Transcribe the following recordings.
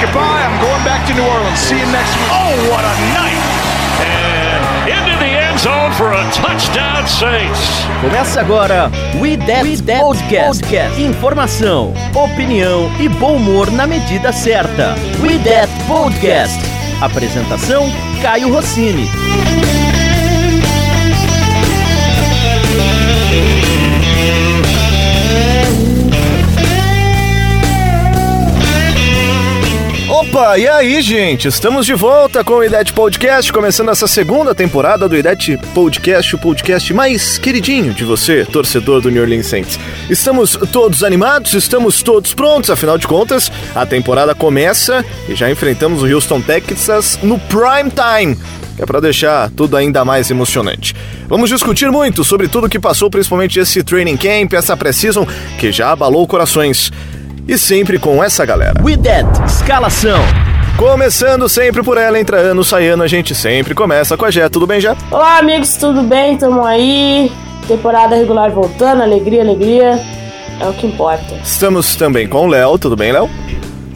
goodbye. I'm going back to New Orleans. See you next week. Oh, what a night! And into the end zone for a touchdown, Saints. Começa agora We That, We That Podcast. Podcast. Informação, opinião e bom humor na medida certa. We That Podcast. Apresentação Caio Rossini. Opa, e aí, gente? Estamos de volta com o IDET Podcast, começando essa segunda temporada do IDET Podcast, o podcast mais queridinho de você, torcedor do New Orleans Saints. Estamos todos animados, estamos todos prontos, afinal de contas, a temporada começa e já enfrentamos o Houston Texas no prime time é para deixar tudo ainda mais emocionante. Vamos discutir muito sobre tudo que passou, principalmente esse training camp, essa pré-season que já abalou corações. E sempre com essa galera. We That Escalação. Começando sempre por ela, entra ano, sai ano, a gente sempre começa com a Jé. Tudo bem, Jé? Olá, amigos, tudo bem? Tamo aí. Temporada regular voltando, alegria, alegria. É o que importa. Estamos também com o Léo. Tudo bem, Léo?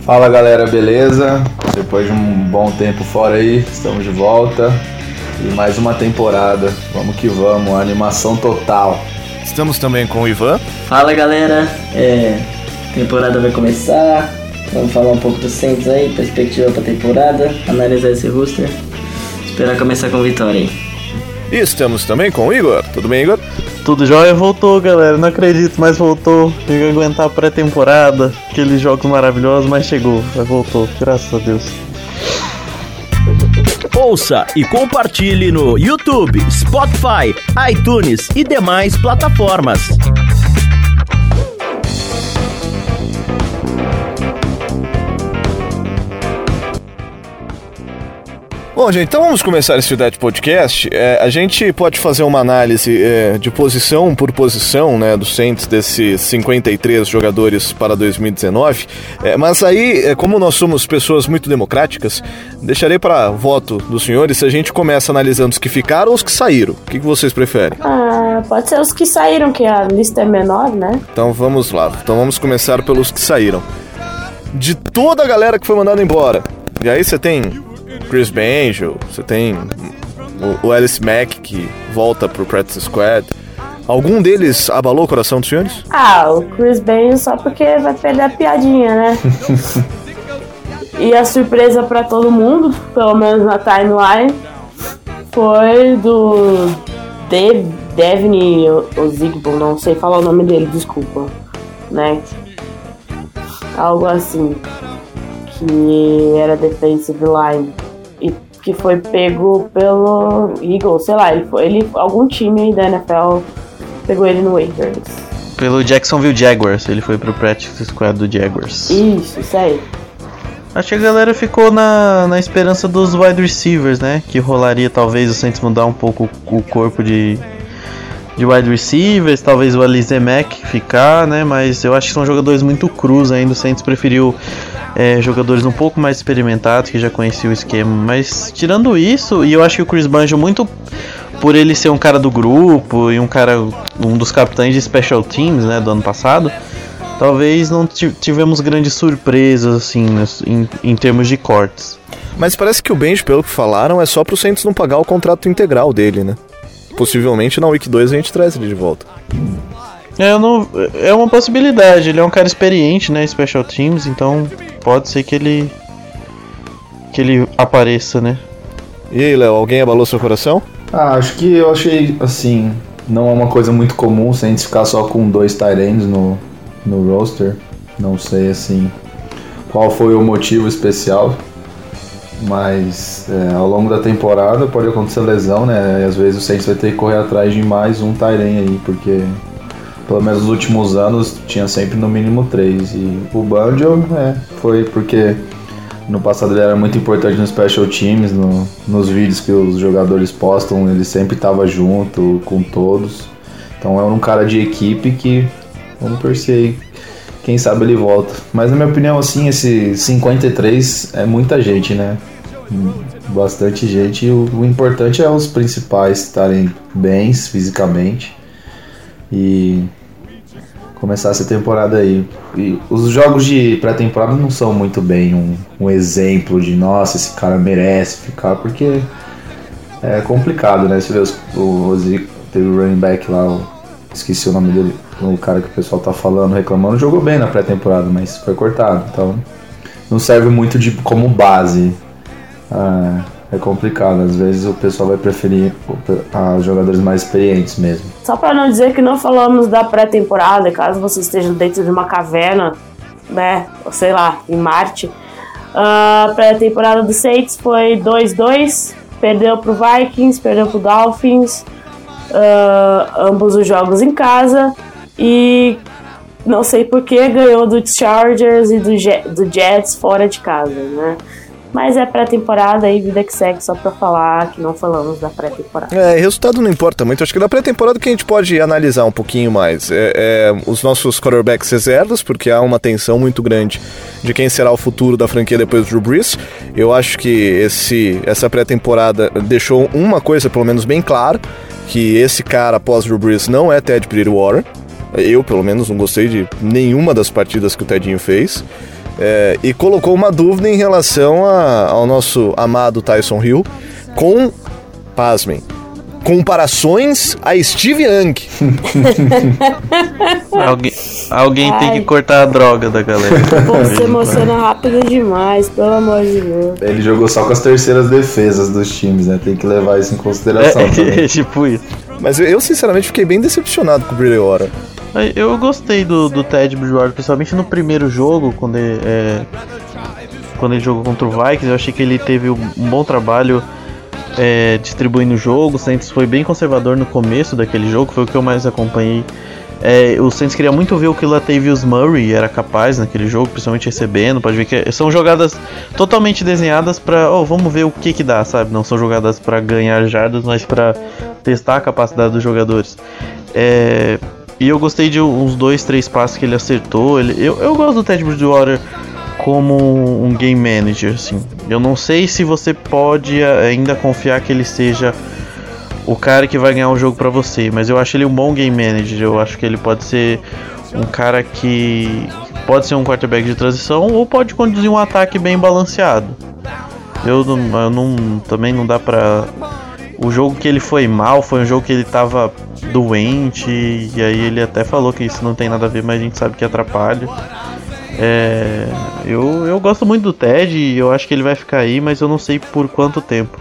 Fala galera, beleza? Depois de um bom tempo fora aí, estamos de volta. E mais uma temporada. Vamos que vamos, animação total. Estamos também com o Ivan. Fala galera, é, temporada vai começar. Vamos falar um pouco do Saints aí, perspectiva pra temporada, analisar esse roster. Esperar começar com vitória aí. E estamos também com o Igor. Tudo bem, Igor? Tudo jóia, voltou, galera. Não acredito, mas voltou. Tem que aguentar a pré-temporada, aqueles jogos maravilhosos, mas chegou, mas voltou, graças a Deus. Ouça e compartilhe no YouTube, Spotify, iTunes e demais plataformas. Bom, gente, então vamos começar esse Dead Podcast. É, a gente pode fazer uma análise é, de posição por posição, né, do Saints desses 53 jogadores para 2019. É, mas aí, é, como nós somos pessoas muito democráticas, deixarei para voto dos senhores se a gente começa analisando os que ficaram ou os que saíram. O que, que vocês preferem? Ah, pode ser os que saíram, que a lista é menor, né? Então vamos lá. Então vamos começar pelos que saíram. De toda a galera que foi mandada embora. E aí você tem Chris Banjo, você tem o, Alice Mack que volta pro Practice Squad. Algum deles abalou o coração dos senhores? Ah, o Chris Banjo só porque vai perder a piadinha, né? e a surpresa pra todo mundo, pelo menos na timeline, foi do De Devin Ozigbo, não sei falar o nome dele, desculpa, né? Algo assim, que era defensive line que foi pego pelo Eagles, sei lá, ele foi, ele algum time da NFL pegou ele no waivers. Pelo Jacksonville Jaguars, ele foi pro practice squad do Jaguars. Isso, isso aí. Acho que a galera ficou na, na esperança dos wide receivers, né? Que rolaria talvez o Saints mudar um pouco o corpo de, de wide receivers, talvez o Alize Mack ficar, né? Mas eu acho que são jogadores muito crus ainda. O Saints preferiu é, jogadores um pouco mais experimentados que já conheciam o esquema. Mas tirando isso, e eu acho que o Chris Banjo muito por ele ser um cara do grupo e um cara um dos capitães de special teams, né, do ano passado. Talvez não tivemos grandes surpresas assim em, em termos de cortes. Mas parece que o Benji, pelo que falaram, é só pro Saints não pagar o contrato integral dele, né? Possivelmente na Week 2 a gente traz ele de volta. É, não, é uma possibilidade. Ele é um cara experiente, né? Special Teams, então pode ser que ele. que ele apareça, né? E aí, Léo, alguém abalou seu coração? Ah, acho que eu achei assim. Não é uma coisa muito comum se a gente ficar só com dois Tyrands no, no roster. Não sei assim qual foi o motivo especial. Mas é, ao longo da temporada pode acontecer lesão, né? E às vezes o Saints vai ter que correr atrás de mais um Tyrant aí, porque pelo menos nos últimos anos tinha sempre no mínimo três. E o Banjo é, foi porque no passado ele era muito importante no Special Teams, no, nos vídeos que os jogadores postam, ele sempre estava junto com todos. Então é um cara de equipe que vamos torcer aí. Quem sabe ele volta. Mas na minha opinião, assim, esse 53 é muita gente, né? Bastante gente. O, o importante é os principais estarem bens fisicamente. E começar essa temporada aí. E os jogos de pré-temporada não são muito bem um, um exemplo de nossa, esse cara merece ficar, porque é complicado, né? Você vê os, o Rosico, teve o running back lá, esqueci o nome dele, o cara que o pessoal tá falando, reclamando, jogou bem na pré-temporada, mas foi cortado, então não serve muito de como base. Ah, é complicado, às vezes o pessoal vai preferir os jogadores mais experientes mesmo. Só para não dizer que não falamos da pré-temporada, caso você esteja dentro de uma caverna, né, sei lá, em Marte. A pré-temporada do Saints foi 2-2, perdeu pro Vikings, perdeu pro Dolphins, uh, ambos os jogos em casa e não sei por que ganhou do Chargers e do, do Jets fora de casa, né? Mas é pré-temporada e vida que segue só pra falar que não falamos da pré-temporada. É, resultado não importa muito. Acho que da pré-temporada que a gente pode analisar um pouquinho mais é, é, os nossos quarterbacks reservas, porque há uma tensão muito grande de quem será o futuro da franquia depois do Drew Brees. Eu acho que esse, essa pré-temporada deixou uma coisa, pelo menos, bem clara, que esse cara após Drew Brees não é Ted Bridgewater. Eu, pelo menos, não gostei de nenhuma das partidas que o Tedinho fez. É, e colocou uma dúvida em relação a, ao nosso amado Tyson Hill com, pasmem, comparações a Steve Young. alguém alguém tem que cortar a droga da galera. Você emociona rápido demais, pelo amor de Deus. Ele jogou só com as terceiras defesas dos times, né? Tem que levar isso em consideração. É, é tipo isso. Mas eu, sinceramente, fiquei bem decepcionado com o Brilhora. Eu gostei do, do Ted Bridgewater, principalmente no primeiro jogo, quando ele, é, quando ele jogou contra o Vikings. Eu achei que ele teve um bom trabalho é, distribuindo o jogo. O Saints foi bem conservador no começo daquele jogo, foi o que eu mais acompanhei. É, o Saints queria muito ver o que o Latavius Murray era capaz naquele jogo, principalmente recebendo. Pode ver que são jogadas totalmente desenhadas para, oh, vamos ver o que que dá, sabe? Não são jogadas para ganhar jardas, mas para testar a capacidade dos jogadores. É, e eu gostei de uns dois, três passos que ele acertou. Ele, eu, eu gosto do Ted Bridgewater como um game manager, assim. Eu não sei se você pode ainda confiar que ele seja o cara que vai ganhar o jogo para você, mas eu acho ele um bom game manager. Eu acho que ele pode ser um cara que pode ser um quarterback de transição ou pode conduzir um ataque bem balanceado. Eu não, eu não também não dá pra o jogo que ele foi mal foi um jogo que ele tava doente, e aí ele até falou que isso não tem nada a ver, mas a gente sabe que atrapalha. É, eu, eu gosto muito do Ted e eu acho que ele vai ficar aí, mas eu não sei por quanto tempo.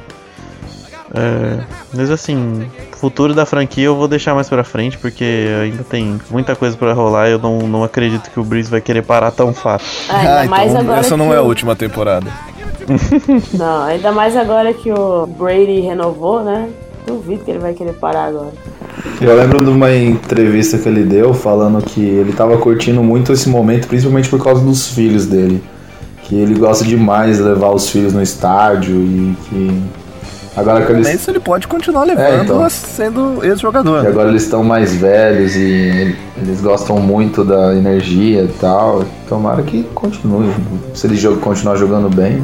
É, mas assim, futuro da franquia eu vou deixar mais pra frente, porque ainda tem muita coisa para rolar e eu não, não acredito que o Breeze vai querer parar tão fácil. Ah, então essa não é a última temporada. não, ainda mais agora que o Brady renovou, né? Duvido que ele vai querer parar agora. Eu lembro de uma entrevista que ele deu falando que ele tava curtindo muito esse momento, principalmente por causa dos filhos dele. Que ele gosta demais de levar os filhos no estádio e que. Agora que eles. Isso ele pode continuar levando é, então. sendo ex-jogador. E agora eles estão mais velhos e eles gostam muito da energia e tal. Tomara que continue. Se ele continuar jogando bem,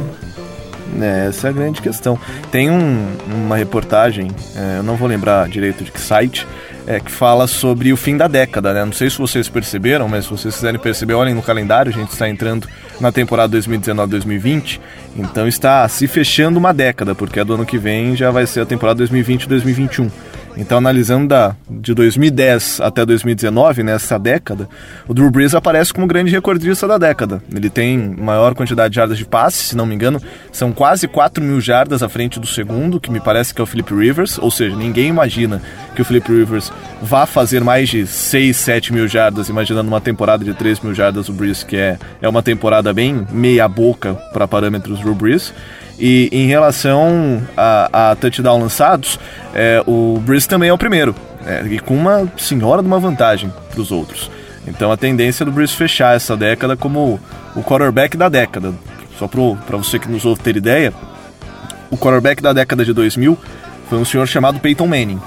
é, essa é a grande questão. Tem um, uma reportagem, é, eu não vou lembrar direito de que site, é, que fala sobre o fim da década, né? Não sei se vocês perceberam, mas se vocês quiserem perceber, olhem no calendário, a gente está entrando na temporada 2019-2020, então está se fechando uma década, porque a do ano que vem já vai ser a temporada 2020-2021. Então, analisando da, de 2010 até 2019, nessa década, o Drew Brees aparece como grande recordista da década. Ele tem maior quantidade de jardas de passe, se não me engano, são quase 4 mil jardas à frente do segundo, que me parece que é o Philip Rivers, ou seja, ninguém imagina que o Philip Rivers vá fazer mais de 6, 7 mil jardas, imaginando uma temporada de 3 mil jardas o Brees, que é, é uma temporada bem meia boca para parâmetros Drew Brees. E em relação a, a touchdown lançados, é, o Breeze também é o primeiro, é, e com uma senhora de uma vantagem para os outros. Então a tendência do Breeze fechar essa década como o quarterback da década. Só para você que nos ouve ter ideia, o quarterback da década de 2000 foi um senhor chamado Peyton Manning.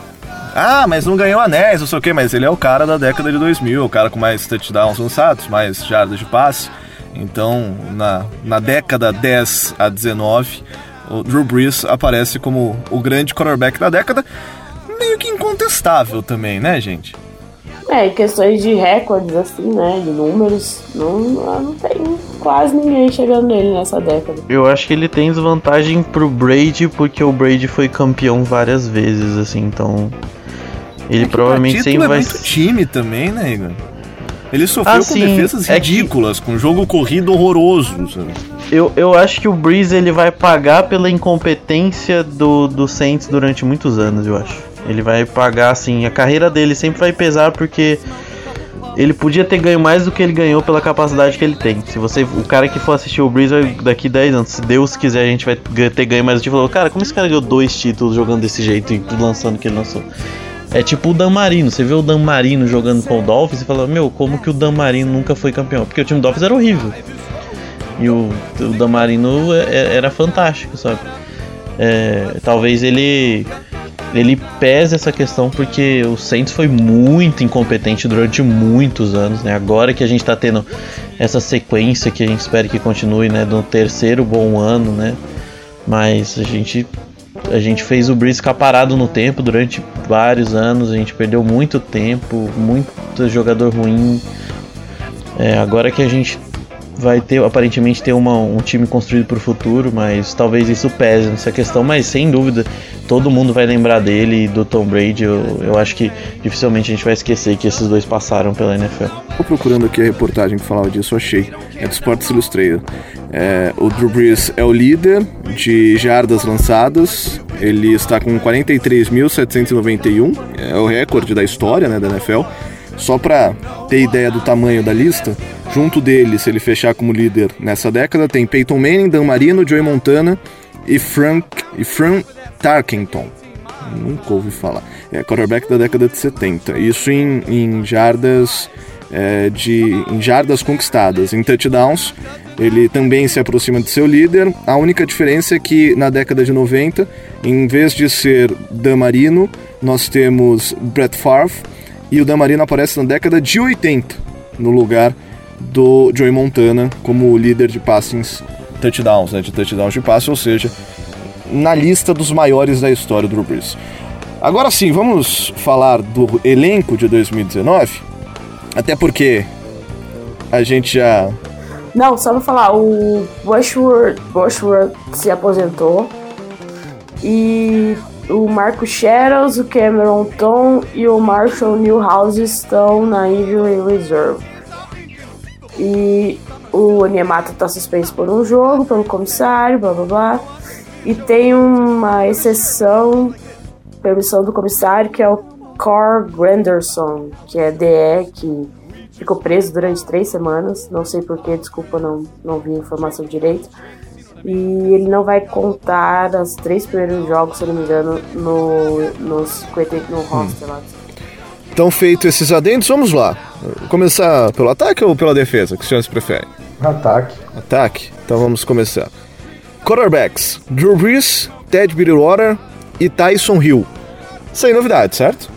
Ah, mas não ganhou anéis, não sei o que, mas ele é o cara da década de 2000, o cara com mais touchdowns lançados, mais jardas de passe. Então, na, na década 10 a 19, o Drew Brees aparece como o grande quarterback da década, meio que incontestável também, né, gente? É, em questões de recordes, assim, né? De números, não, não tem quase ninguém chegando nele nessa década. Eu acho que ele tem desvantagem pro Brady, porque o Brady foi campeão várias vezes, assim, então. Ele É provavelmente sempre título vai. é muito time também, né, Igor? Ele sofreu Ah, com defesas É que- ridículas, com jogo corrido horroroso. sabe? Eu, eu acho que o Breeze ele vai pagar pela incompetência do, do Saints durante muitos anos, eu acho. Ele vai pagar, assim, a carreira dele sempre vai pesar porque ele podia ter ganho mais do que ele ganhou pela capacidade que ele tem. Se você, o cara que for assistir o Breeze daqui 10 anos, se Deus quiser, a gente vai ter ganho mais do título. Cara, como esse cara ganhou dois títulos jogando desse jeito e lançando o que ele lançou? É tipo o Dan Marino, você vê o Dan Marino jogando com o Dolphins e fala, meu, como que o Dan Marino nunca foi campeão? Porque o time do Dolphins era horrível. E o, o Damarino é- é- era fantástico, sabe? É, talvez ele ele pese essa questão porque o Saints foi muito incompetente durante muitos anos, né? Agora que a gente tá tendo essa sequência que a gente espera que continue, né? Do terceiro bom ano, né? Mas a gente a gente fez o ficar parado no tempo durante vários anos, a gente perdeu muito tempo, muito jogador ruim. É, agora que a gente vai ter aparentemente ter uma, um time construído para o futuro, mas talvez isso pese nessa questão, mas sem dúvida todo mundo vai lembrar dele e do Tom Brady. Eu, eu acho que dificilmente a gente vai esquecer que esses dois passaram pela NFL. Tô procurando aqui a reportagem que falava disso, achei. É do Sports Illustrated. É, o Drew Brees é o líder de jardas lançadas. Ele está com 43.791. É o recorde da história né, da NFL. Só para ter ideia do tamanho da lista, junto dele, se ele fechar como líder nessa década, tem Peyton Manning, Dan Marino, Joey Montana e Frank, e Frank Tarkenton. Nunca ouvi falar. É quarterback da década de 70. Isso em, em jardas é, de em jardas conquistadas, em touchdowns. Ele também se aproxima de seu líder. A única diferença é que na década de 90, em vez de ser Dan Marino, nós temos Brett Favre e o Dan Marino aparece na década de 80 no lugar do Joey Montana como líder de passings touchdowns, né, de touchdowns de passe, ou seja, na lista dos maiores da história do Drew Brees. Agora sim, vamos falar do elenco de 2019, até porque a gente já Não, só pra falar, o Bushworth, Bushworth se aposentou. E o Marco Shadows, o Cameron Tom e o Marshall Newhouse estão na Injury Reserve. E o Onyemata tá suspenso por um jogo, pelo comissário, blá blá blá. E tem uma exceção, permissão do comissário, que é o Cor Granderson, que é DE, que ficou preso durante três semanas. Não sei porquê, desculpa, não, não vi a informação direito. E ele não vai contar os três primeiros jogos, se eu não me engano, no, no, 50, no roster lá. Então, feito esses adendos, vamos lá. Começar pelo ataque ou pela defesa? O que os senhores preferem? Ataque. Ataque? Então vamos começar. Quarterbacks: Drew Brees, Ted Bridgewater e Tyson Hill. Sem novidade, certo?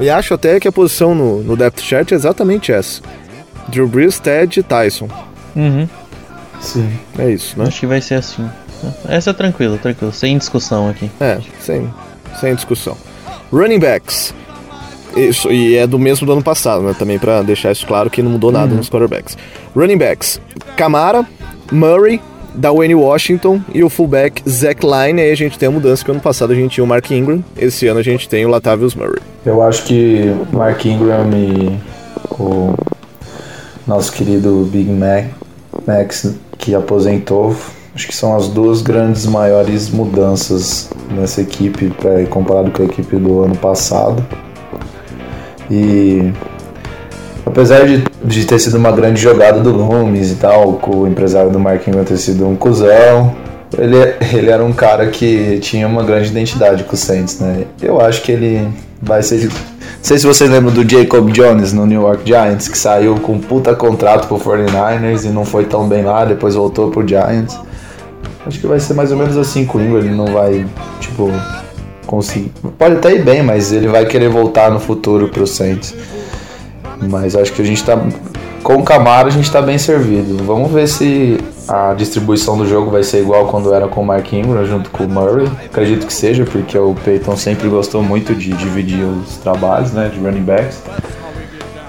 E acho até que a posição no, no depth chart é exatamente essa: Drew Brees, Ted e Tyson. Uhum. Sim. É isso, né? Acho que vai ser assim. Essa é tranquilo, tranquilo, sem discussão aqui. É, sem, sem discussão. Running backs. Isso, e é do mesmo do ano passado, né? Também pra deixar isso claro que não mudou nada nos quarterbacks. Running backs: Camara, Murray, Dwayne Washington e o fullback Zach Line. Aí a gente tem a mudança que ano passado a gente tinha o Mark Ingram, esse ano a gente tem o Latavius Murray. Eu acho que Mark Ingram e o nosso querido Big Mac, Max, que aposentou, acho que são as duas grandes maiores mudanças nessa equipe comparado com a equipe do ano passado. E apesar de, de ter sido uma grande jogada do Loomis e tal, com o empresário do Ingram ter sido um cuzão, ele, ele era um cara que tinha uma grande identidade com o Saints, né? Eu acho que ele vai ser. Não sei se vocês lembram do Jacob Jones no New York Giants, que saiu com um puta contrato pro 49ers e não foi tão bem lá, depois voltou pro Giants. Acho que vai ser mais ou menos assim com o Ingram, ele não vai, tipo, conseguir. Pode até ir bem, mas ele vai querer voltar no futuro pro Saints. Mas acho que a gente tá. Com o Camaro a gente tá bem servido. Vamos ver se a distribuição do jogo vai ser igual quando era com o Mark Ingram junto com o Murray. Acredito que seja, porque o Peyton sempre gostou muito de dividir os trabalhos, né? De running backs.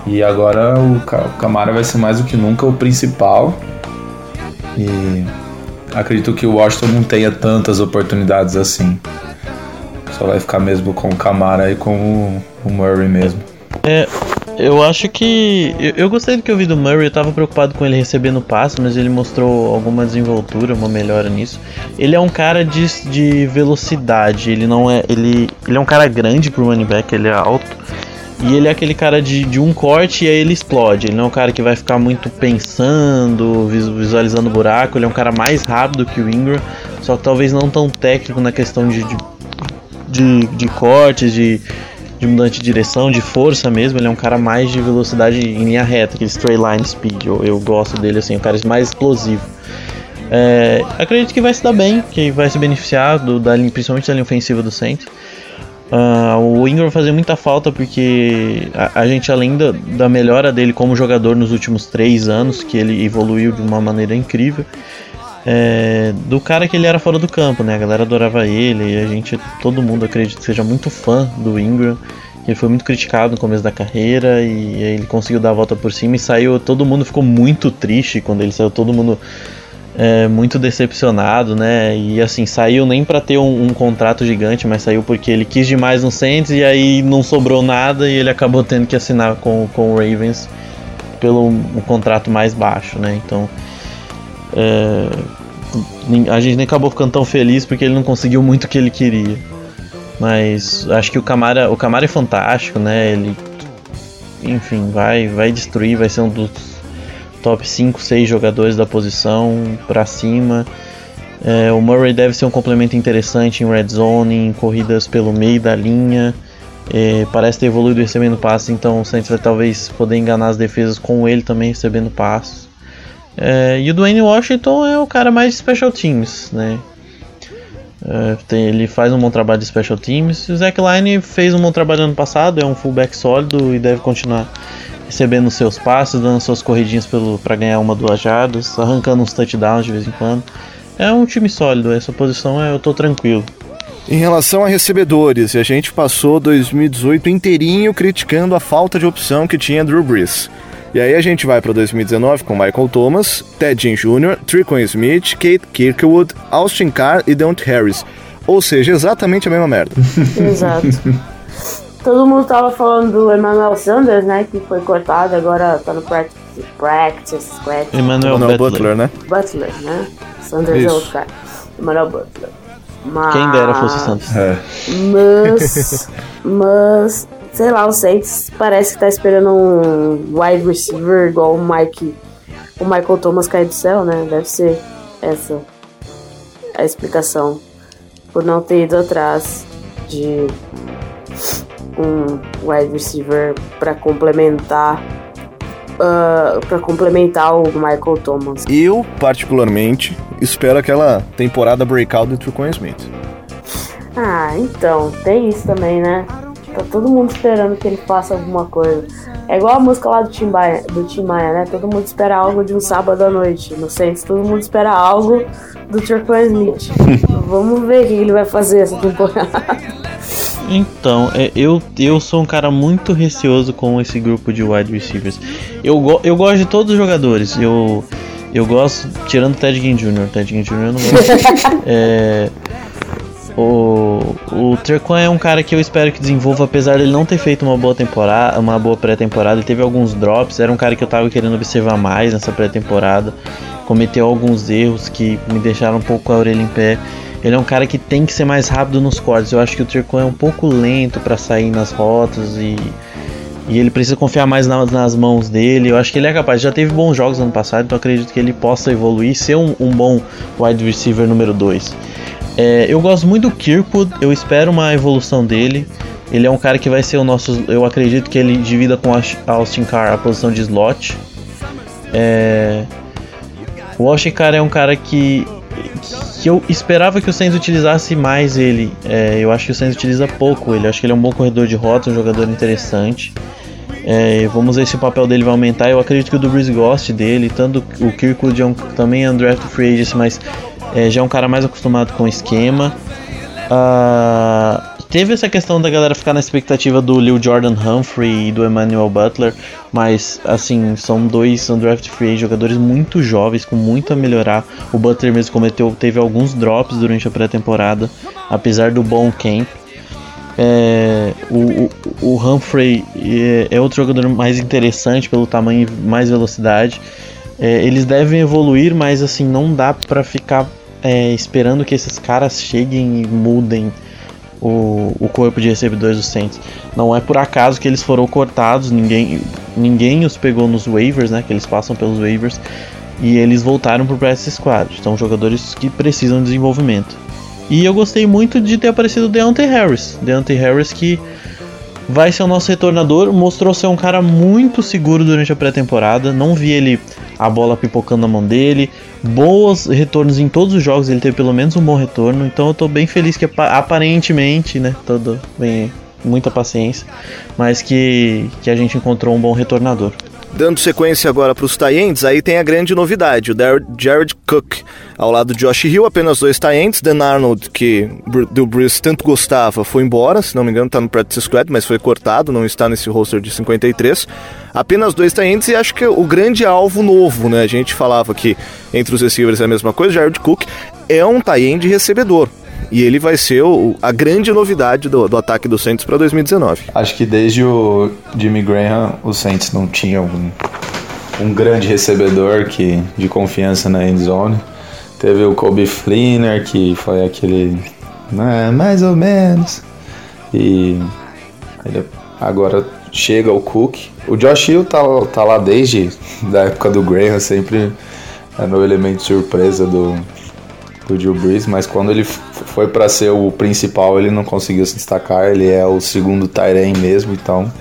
E agora o, Ca- o Camara vai ser mais do que nunca o principal. E acredito que o Washington não tenha tantas oportunidades assim. Só vai ficar mesmo com o Camara e com o Murray mesmo. É, eu acho que. Eu, eu gostei do que eu vi do Murray, eu tava preocupado com ele recebendo passe, mas ele mostrou alguma desenvoltura, uma melhora nisso. Ele é um cara de, de velocidade, ele não é. Ele, ele é um cara grande pro running back, ele é alto. E ele é aquele cara de, de um corte e aí ele explode. Ele não é um cara que vai ficar muito pensando, vis- visualizando buraco. Ele é um cara mais rápido que o Ingram, só que talvez não tão técnico na questão de, de, de, de cortes, de, de mudança de direção, de força mesmo. Ele é um cara mais de velocidade em linha reta, aquele straight line speed. Eu, eu gosto dele assim, um cara mais explosivo. É, acredito que vai se dar bem, que vai se beneficiar do, da, principalmente da linha ofensiva do Saints. Ah, o Ingram vai fazer muita falta porque a, a gente, além da, da melhora dele como jogador nos últimos três anos, que ele evoluiu de uma maneira incrível, é, do cara que ele era fora do campo, né? A galera adorava ele e a gente, todo mundo acredita que seja muito fã do Ingram. Ele foi muito criticado no começo da carreira e ele conseguiu dar a volta por cima e saiu. Todo mundo ficou muito triste quando ele saiu, todo mundo é, muito decepcionado, né? E assim, saiu nem para ter um, um contrato gigante, mas saiu porque ele quis demais no Saints e aí não sobrou nada e ele acabou tendo que assinar com, com o Ravens pelo um contrato mais baixo, né? Então é, a gente nem acabou ficando tão feliz porque ele não conseguiu muito o que ele queria. Mas acho que o Camara, o Camara é fantástico, né? Ele, enfim, vai, vai destruir, vai ser um dos top 5, 6 jogadores da posição pra cima. É, o Murray deve ser um complemento interessante em red zone, em corridas pelo meio da linha. É, parece ter evoluído recebendo passes, então o Saints vai talvez poder enganar as defesas com ele também recebendo passes. É, e o Dwayne Washington é o cara mais de special teams, né? É, tem- ele faz um bom trabalho de special teams. O Zach Line fez um bom trabalho ano passado, é um fullback sólido e deve continuar recebendo seus passes, dando suas corridinhas para ganhar uma, duas jardas, arrancando uns touchdowns de vez em quando. É um time sólido, essa posição é, eu tô tranquilo. Em relação a recebedores, a gente passou 2018 inteirinho criticando a falta de opção que tinha Drew Brees. E aí a gente vai para 2019 com Michael Thomas, Ted Ginn Jr., Tricon Smith, Kate Kirkwood, Austin Carr e Deontay Harris. Ou seja, exatamente a mesma merda. Exato. Todo mundo tava falando do Emmanuel Sanders, né? Que foi cortado, agora tá no practice, practice squad. Emmanuel Butler. Butler, né? Butler, né? Sanders é Isso. outro cara. Emmanuel Butler. Mas... Quem dera fosse o Santos. É. Mas, mas, sei lá, o Saints parece que tá esperando um wide receiver igual o Mike, o Michael Thomas cair do céu, né? Deve ser essa a explicação por não ter ido atrás de um wide receiver para complementar para complementar o Michael Thomas. Eu, particularmente, espero aquela temporada breakout do Tricon Smith. Ah, então, tem isso também, né? Tá todo mundo esperando que ele faça alguma coisa. É igual a música lá do Tim Maia, do Tim Maia né? Todo mundo espera algo de um sábado à noite. No Saints, todo mundo espera algo do Turquoise Smith. Vamos ver o que ele vai fazer essa temporada. Então, é, eu, eu sou um cara muito receoso com esse grupo de wide receivers. Eu, go, eu gosto de todos os jogadores. Eu, eu gosto, tirando o Ted Ginn Jr. Ted Ginn Jr. eu não gosto. é, o, o Trequan é um cara que eu espero que desenvolva, apesar de ele não ter feito uma boa temporada, uma boa pré-temporada. Teve alguns drops, era um cara que eu tava querendo observar mais nessa pré-temporada. Cometeu alguns erros que me deixaram um pouco a orelha em pé. Ele é um cara que tem que ser mais rápido nos cortes. Eu acho que o Trequan é um pouco lento para sair nas rotas e, e ele precisa confiar mais nas, nas mãos dele. Eu acho que ele é capaz. Já teve bons jogos ano passado, então acredito que ele possa evoluir, ser um, um bom wide receiver número 2. É, eu gosto muito do Kirkwood, eu espero uma evolução dele. Ele é um cara que vai ser o nosso. Eu acredito que ele divida com Austin Carr a posição de slot. É, o Austin Carr é um cara que, que eu esperava que o Saints utilizasse mais ele. É, eu acho que o Saints utiliza pouco ele. Eu acho que ele é um bom corredor de rota, um jogador interessante. É, vamos ver se o papel dele vai aumentar. Eu acredito que o Dubris goste dele. Tanto o Kirkwood é um, também é um draft free agent, mas é, já é um cara mais acostumado com o esquema. Ah, teve essa questão da galera ficar na expectativa do Lil Jordan Humphrey e do Emmanuel Butler, mas assim, são dois undraft free jogadores muito jovens, com muito a melhorar. O Butler mesmo cometeu, teve alguns drops durante a pré-temporada, apesar do bom camp. É, o, o, o, Humphrey é, é, outro jogador mais interessante pelo tamanho e mais velocidade. É, eles devem evoluir, mas assim não dá para ficar é, esperando que esses caras cheguem e mudem o, o corpo de recebedores do Saints. Não é por acaso que eles foram cortados, ninguém, ninguém os pegou nos waivers, né? Que eles passam pelos waivers e eles voltaram pro practice squad. São jogadores que precisam de desenvolvimento. E eu gostei muito de ter aparecido o Deontay Harris. Deontay Harris que vai ser o nosso retornador, mostrou ser um cara muito seguro durante a pré-temporada. Não vi ele a bola pipocando na mão dele. Bons retornos em todos os jogos, ele teve pelo menos um bom retorno. Então eu tô bem feliz que aparentemente, né, todo bem, muita paciência, mas que que a gente encontrou um bom retornador. Dando sequência agora para os Tyents, aí tem a grande novidade, o Jared Cook. Ao lado de Josh Hill, apenas dois Tyents. Dan Arnold, que o Bruce tanto gostava, foi embora, se não me engano está no practice squad, mas foi cortado, não está nesse roster de 53. Apenas dois Tyents e acho que o grande alvo novo, né? A gente falava que entre os receivers é a mesma coisa, Jared Cook é um Tyent recebedor. E ele vai ser o, a grande novidade do, do ataque do Saints para 2019. Acho que desde o Jimmy Graham, o Saints não tinha um, um grande recebedor que, de confiança na end zone. Teve o Kobe Fleener, que foi aquele. Né, mais ou menos. E ele, agora chega o Cook. O Josh Hill tá, tá lá desde da época do Graham, sempre é no elemento surpresa do, do Drew Brees, mas quando ele foi para ser o principal, ele não conseguiu se destacar. Ele é o segundo Tyren mesmo, então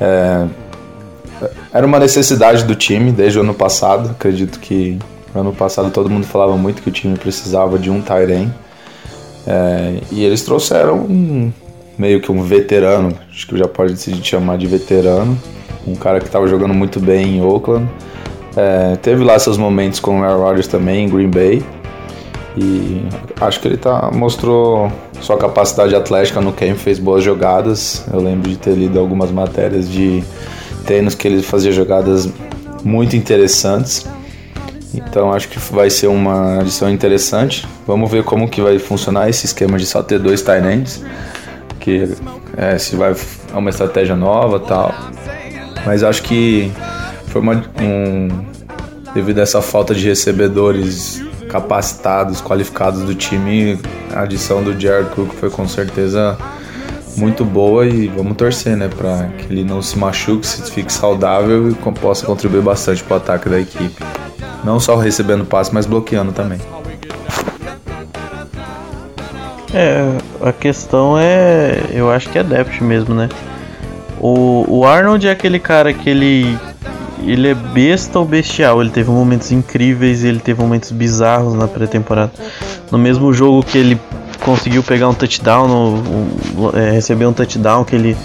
é, era uma necessidade do time desde o ano passado. Acredito que no ano passado todo mundo falava muito que o time precisava de um Tyren. É, e eles trouxeram um, meio que um veterano, acho que já pode se chamar de veterano, um cara que estava jogando muito bem em Oakland. É, teve lá seus momentos com o Aaron Rodgers também em Green Bay, e acho que ele tá, mostrou sua capacidade atlética no camp, fez boas jogadas. Eu lembro de ter lido algumas matérias de treinos que ele fazia jogadas muito interessantes. Então acho que vai ser uma adição interessante. Vamos ver como que vai funcionar esse esquema de só ter dois tight que é, se vai é uma estratégia nova tal. Mas acho que foi uma, um, devido a essa falta de recebedores capacitados, qualificados do time, a adição do Jared Cook foi com certeza muito boa e vamos torcer, né, para que ele não se machuque, se fique saudável e possa contribuir bastante para o ataque da equipe. Não só recebendo passe, mas bloqueando também. É, a questão é, eu acho que é depth mesmo, né? O, o Arnold é aquele cara que ele ele é besta ou bestial. Ele teve momentos incríveis e ele teve momentos bizarros na pré-temporada. No mesmo jogo que ele conseguiu pegar um touchdown, um, um, é, receber um touchdown que ele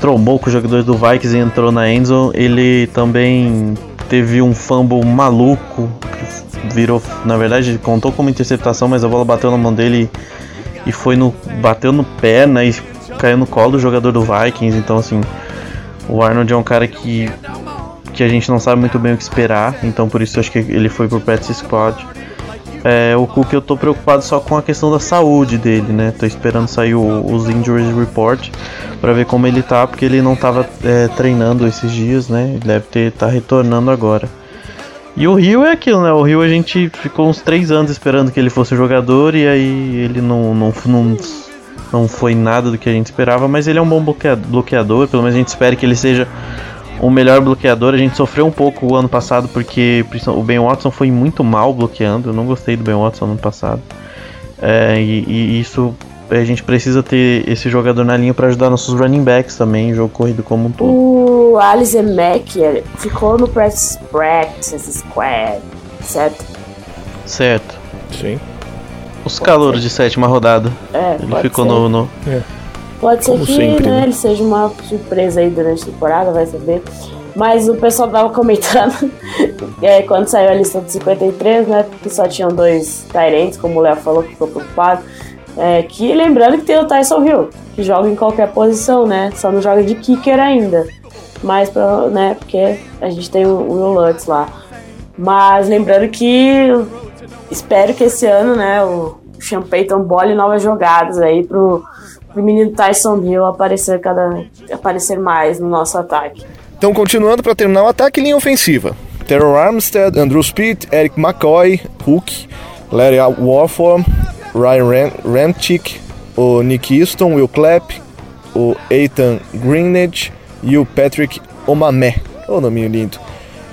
trombou com os jogadores do Vikings e entrou na endzone, ele também teve um fumble maluco que virou, na verdade, contou como interceptação, mas a bola bateu na mão dele e, e foi no bateu no pé, né, e caiu no colo do jogador do Vikings. Então assim, o Arnold é um cara que que a gente não sabe muito bem o que esperar, então por isso eu acho que ele foi pro practice squad. É, o Cook eu tô preocupado só com a questão da saúde dele, né? Tô esperando sair o, os injuries report para ver como ele tá, porque ele não tava é, treinando esses dias, né? Ele deve ter tá retornando agora. E o Rio é aquilo, né? O Rio a gente ficou uns três anos esperando que ele fosse jogador e aí ele não, não, não, não foi nada do que a gente esperava, mas ele é um bom bloqueador, pelo menos a gente espera que ele seja o melhor bloqueador. A gente sofreu um pouco o ano passado porque o Ben Watson foi muito mal bloqueando. Eu não gostei do Ben Watson no ano passado. É, e, e, isso a gente precisa ter esse jogador na linha para ajudar nossos running backs também, jogo corrido como um todo. O Alice Mack ficou no practice, practice squad, certo? Certo. Sim. Os calouros de sétima rodada. É, Ele ficou ser. no. no... É. Pode ser Como que sempre, né, né? ele seja uma surpresa aí durante a temporada, vai saber. Mas o pessoal tava comentando é, quando saiu a lista dos 53, né? Que só tinham dois Tyrants, como o Léo falou, que ficou preocupado. É, que lembrando que tem o Tyson Hill, que joga em qualquer posição, né? Só não joga de kicker ainda. Mas, pra, né, porque a gente tem o Will Lutz lá. Mas lembrando que espero que esse ano, né, o Sean Payton bole novas jogadas aí pro, pro menino Tyson Hill aparecer, cada, aparecer mais no nosso ataque. Então, continuando para terminar o ataque, linha ofensiva. Terrell Armstead, Andrew Speed, Eric McCoy, Hook, Larry Warford, Ryan Ramchick, o Nick Easton, Will Clapp, o Ethan Greenidge e o Patrick Omamé. O oh, nome lindo.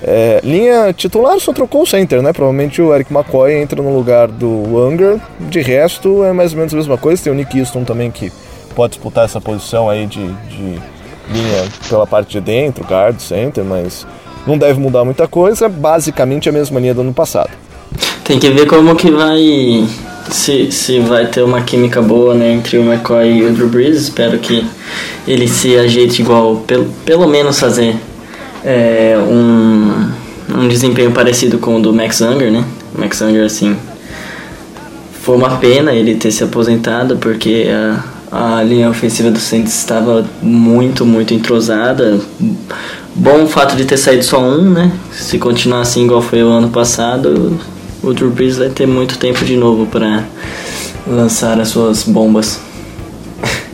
É, linha titular só trocou o center, né? Provavelmente o Eric McCoy entra no lugar do Unger. De resto, é mais ou menos a mesma coisa. Tem o Nick Easton também que pode disputar essa posição aí de, de linha pela parte de dentro, guard, center, mas não deve mudar muita coisa. Basicamente a mesma linha do ano passado. Tem que ver como que vai se, se vai ter uma química boa né, entre o McCoy e o Drew Brees. Espero que ele se ajeite igual, pelo, pelo menos fazer é, um, um desempenho parecido com o do Max Unger, né? O Max Unger, assim, foi uma pena ele ter se aposentado porque a, a linha ofensiva do Saints estava muito, muito entrosada. Bom o fato de ter saído só um, né? Se continuar assim igual foi o ano passado, o Drew Brees vai ter muito tempo de novo para lançar as suas bombas.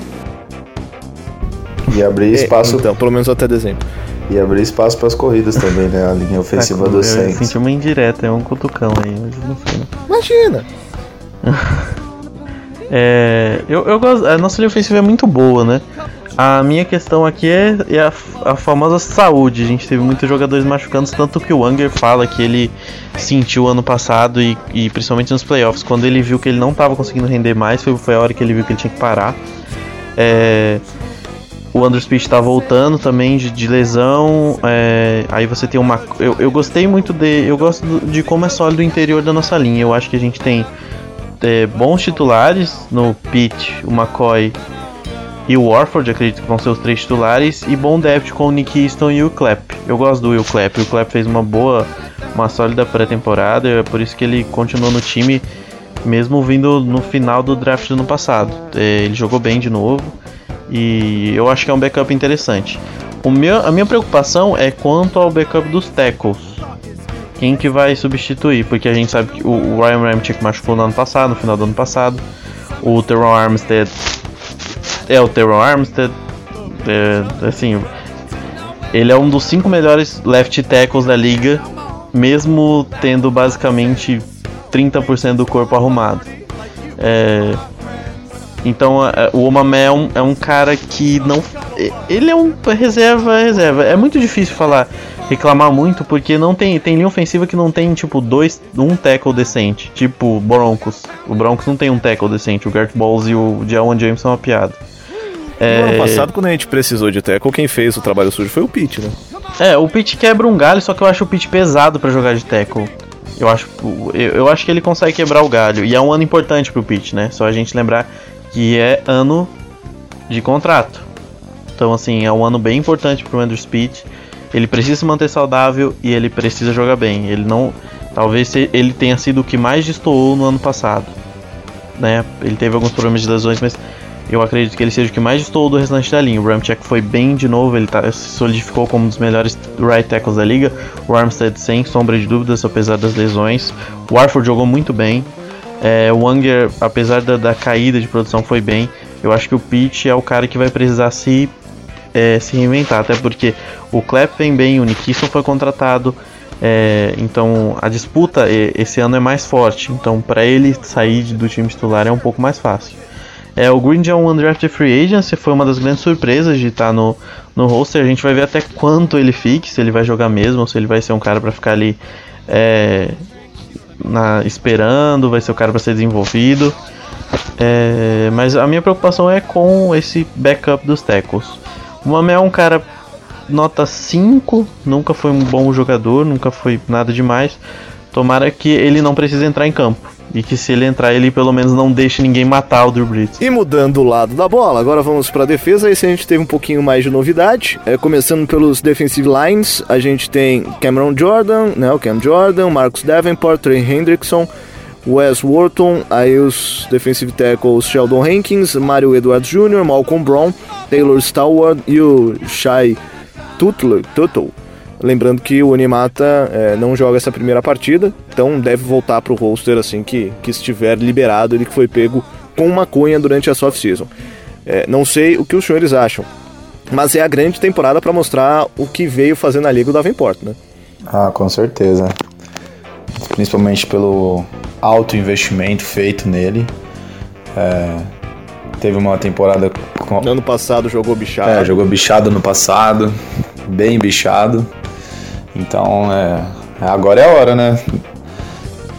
E abrir é, espaço. É, então, pelo menos até dezembro. E abrir espaço para as corridas também, né? A linha ofensiva tá, do Saints. Eu senti uma indireta, é um cutucão aí, mas não sei. Imagina! é, eu, eu gosto. A nossa linha ofensiva é muito boa, né? A minha questão aqui é, é a, a, famosa saúde. A gente teve muitos jogadores machucando, tanto que o Anger fala que ele sentiu ano passado e, e principalmente nos playoffs, quando ele viu que ele não estava conseguindo render mais, foi, foi a hora que ele viu que ele tinha que parar. É, o Andrew Speed está voltando também de, de lesão. É, aí você tem uma. Eu, eu gostei muito de. Eu gosto de como é sólido o interior da nossa linha. Eu acho que a gente tem é, bons titulares no Pitt, o McCoy e o Warford, acredito que vão ser os três titulares, e bom depth com o Nick Easton e o Clapp. Eu gosto do Will Clapp, o Clapp fez uma boa, uma sólida pré-temporada, é por isso que ele continuou no time, mesmo vindo no final do draft do ano passado. É, ele jogou bem de novo, e eu acho que é um backup interessante. O meu, a minha preocupação é quanto ao backup dos tackles. Quem que vai substituir? Porque a gente sabe que o, Ryan Ramchick machucou no ano passado, no final do ano passado. O Teron Armstead é o Teron Armstead. É, assim, ele é um dos cinco melhores left tackles da liga, mesmo tendo basicamente 30% do corpo arrumado. É, então o Omamé é um, é um cara que não. Ele é um reserva, reserva. É muito difícil falar, reclamar muito, porque não tem, tem linha ofensiva que não tem, tipo, dois, um tackle decente. Tipo Broncos. O Broncos não tem um tackle decente. O Gert Balls e o Jawan James são uma piada. É... No ano passado, quando a gente precisou de tackle, quem fez o trabalho sujo foi o Pete, né? É, o Pete quebra um galho, só que eu acho o Pete pesado para jogar de tackle. Eu acho, eu, eu, acho que ele consegue quebrar o galho. E é um ano importante pro Pete, né? Só a gente lembrar que é ano de contrato. Então, assim, é um ano bem importante pro Andrew Speed. Ele precisa se manter saudável e ele precisa jogar bem. Ele não. Talvez ele tenha sido o que mais destoou no ano passado. Né? Ele teve alguns problemas de lesões, mas eu acredito que ele seja o que mais estou do restante da linha. O Ramchek foi bem de novo, ele tá, se solidificou como um dos melhores right tackles da liga. O Armstead sem sombra de dúvidas, apesar das lesões. O Warford jogou muito bem. É, o Wanger, apesar da, da, caída de produção, foi bem. Eu acho que o Pitch é o cara que vai precisar se, é, se reinventar, até porque o Clap vem bem, o Nikisson foi contratado. É, então a disputa esse ano é mais forte. Então para ele sair do time titular é um pouco mais fácil. É, o Green é um undrafted free agent, foi uma das grandes surpresas de estar no, no roster. A gente vai ver até quanto ele fique, se ele vai jogar mesmo, se ele vai ser um cara para ficar ali é, na, esperando, vai ser o cara para ser desenvolvido. É, mas a minha preocupação é com esse backup dos tackles. O Mamé é um cara nota 5, nunca foi um bom jogador, nunca foi nada demais. Tomara que ele não precise entrar em campo. E que se ele entrar, ele pelo menos não deixe ninguém matar o Drew Brees. E mudando o lado da bola, agora vamos para a defesa. Esse a gente teve um pouquinho mais de novidade. É, começando pelos defensive lines, a gente tem Cameron Jordan, né, o Cam Jordan, Marcus Davenport, Trey Hendrickson, Wes Wharton, aí os defensive tackles Sheldon Hankins, Mario Edwards Jr., Malcolm Brown, Taylor Stallworth e o Shai Tuttle. Tuttle. Lembrando que o Onimata é, não joga essa primeira partida, então deve voltar para o roster assim que, que estiver liberado, ele que foi pego com maconha durante a off-season. É, não sei o que os senhores acham, mas é a grande temporada para mostrar o que veio fazendo na Liga o Davenport, né? Ah, com certeza. Principalmente pelo alto investimento feito nele. É, teve uma temporada. Com... Ano passado jogou bichado. É, jogou bichado no passado, bem bichado. Então, é, agora é a hora, né?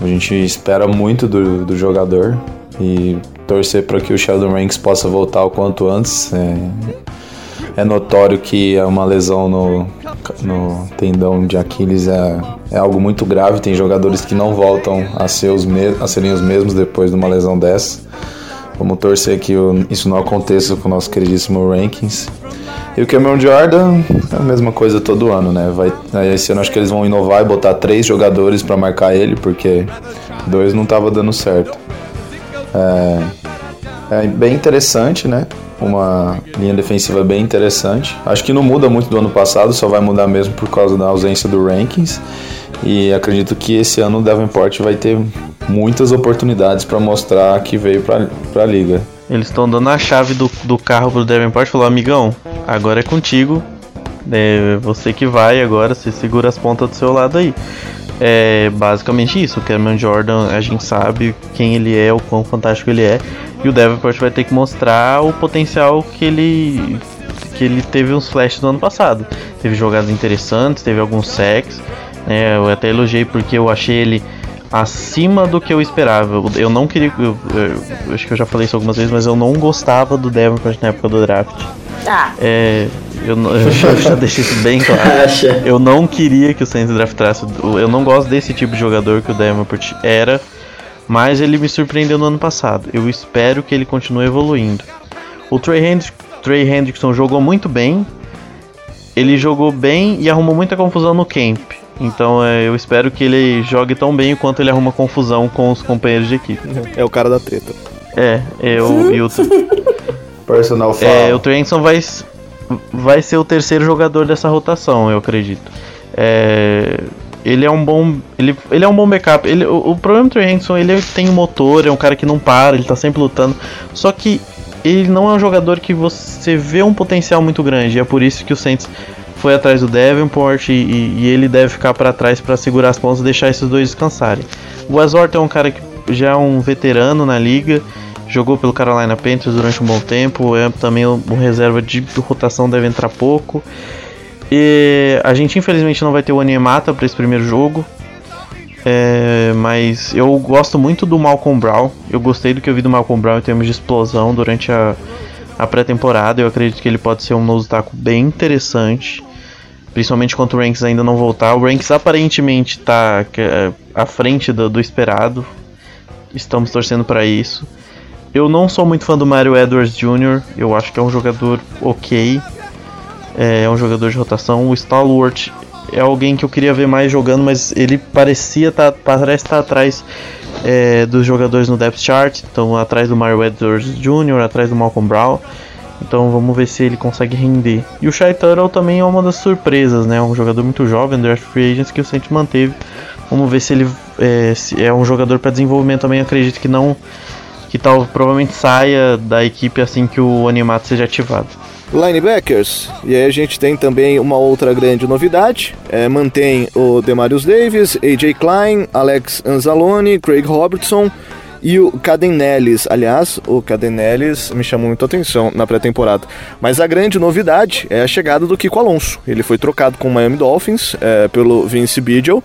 A gente espera muito do, do jogador e torcer para que o Sheldon Ranks possa voltar o quanto antes. É, é notório que é uma lesão no, no tendão de Aquiles é, é algo muito grave. Tem jogadores que não voltam a, ser os a serem os mesmos depois de uma lesão dessa. Vamos torcer que isso não aconteça com o nosso queridíssimo Rankings. E o Cameron Jordan é a mesma coisa todo ano, né? Vai, esse ano acho que eles vão inovar e botar três jogadores para marcar ele, porque dois não tava dando certo. É, é bem interessante, né? Uma linha defensiva bem interessante. Acho que não muda muito do ano passado, só vai mudar mesmo por causa da ausência do rankings. E acredito que esse ano o Davenport vai ter muitas oportunidades para mostrar que veio para a liga. Eles estão dando a chave do, do carro pro Davenport e falou: amigão, agora é contigo. É você que vai agora, você segura as pontas do seu lado aí. É basicamente isso. O Cameron Jordan, a gente sabe quem ele é, o quão fantástico ele é. E o Davenport vai ter que mostrar o potencial que ele que ele teve uns flashes no ano passado. Teve jogadas interessantes, teve alguns sacks. Né? Eu até elogiei porque eu achei ele acima do que eu esperava. Eu não queria. Eu, eu, eu, acho que eu já falei isso algumas vezes, mas eu não gostava do Davenport na época do draft. Ah. É, eu, eu, já, eu já deixei isso bem claro. Eu não queria que o Saints draftasse. Eu não gosto desse tipo de jogador que o Davenport era mas ele me surpreendeu no ano passado. Eu espero que ele continue evoluindo. O Trey, Hendrick, Trey Hendrickson jogou muito bem. Ele jogou bem e arrumou muita confusão no camp. Então é, eu espero que ele jogue tão bem quanto ele arruma confusão com os companheiros de equipe. É o cara da treta. É, eu e o. Personal foul. É, o Trey vai, vai ser o terceiro jogador dessa rotação, eu acredito. É, ele é um bom. Ele, ele é um bom backup. Ele, o, o problema do Trey ele tem um motor, é um cara que não para, ele tá sempre lutando. Só que ele não é um jogador que você vê um potencial muito grande. E é por isso que o Saints foi atrás do Davenport e, e, ele deve ficar para trás para segurar as pontas e deixar esses dois descansarem. O Wesort é um cara que já é um veterano na liga, jogou pelo Carolina Panthers durante um bom tempo, é também um reserva de rotação, deve entrar pouco. E a gente infelizmente não vai ter o Animata para esse primeiro jogo. É, mas eu gosto muito do Malcolm Brown. Eu gostei do que eu vi do Malcolm Brown em termos de explosão durante a, a pré-temporada. Eu acredito que ele pode ser um nose taco bem interessante. Principalmente quando o Ranks ainda não voltar. O Ranks aparentemente está é, à frente do, do esperado. Estamos torcendo para isso. Eu não sou muito fã do Mario Edwards Jr. Eu acho que é um jogador ok é um jogador de rotação. O Stalwart é alguém que eu queria ver mais jogando, mas ele parecia tá, parece estar tá atrás é, dos jogadores no depth chart, então atrás do Mario Edwards Jr., atrás do Malcolm Brown. Então vamos ver se ele consegue render. E o Shai Tuttle também é uma das surpresas, né? Um jogador muito jovem, draft free agents que o Saints manteve. Vamos ver se ele é, se é um jogador para desenvolvimento também. Acredito que não, que tal provavelmente saia da equipe assim que o Animato seja ativado. Linebackers, e aí a gente tem também uma outra grande novidade, é, mantém o Demarius Davis, AJ Klein, Alex Anzalone, Craig Robertson e o Cadenellis. Aliás, o Cadenellis me chamou muito a atenção na pré-temporada. Mas a grande novidade é a chegada do Kiko Alonso. Ele foi trocado com o Miami Dolphins é, pelo Vince Biggio.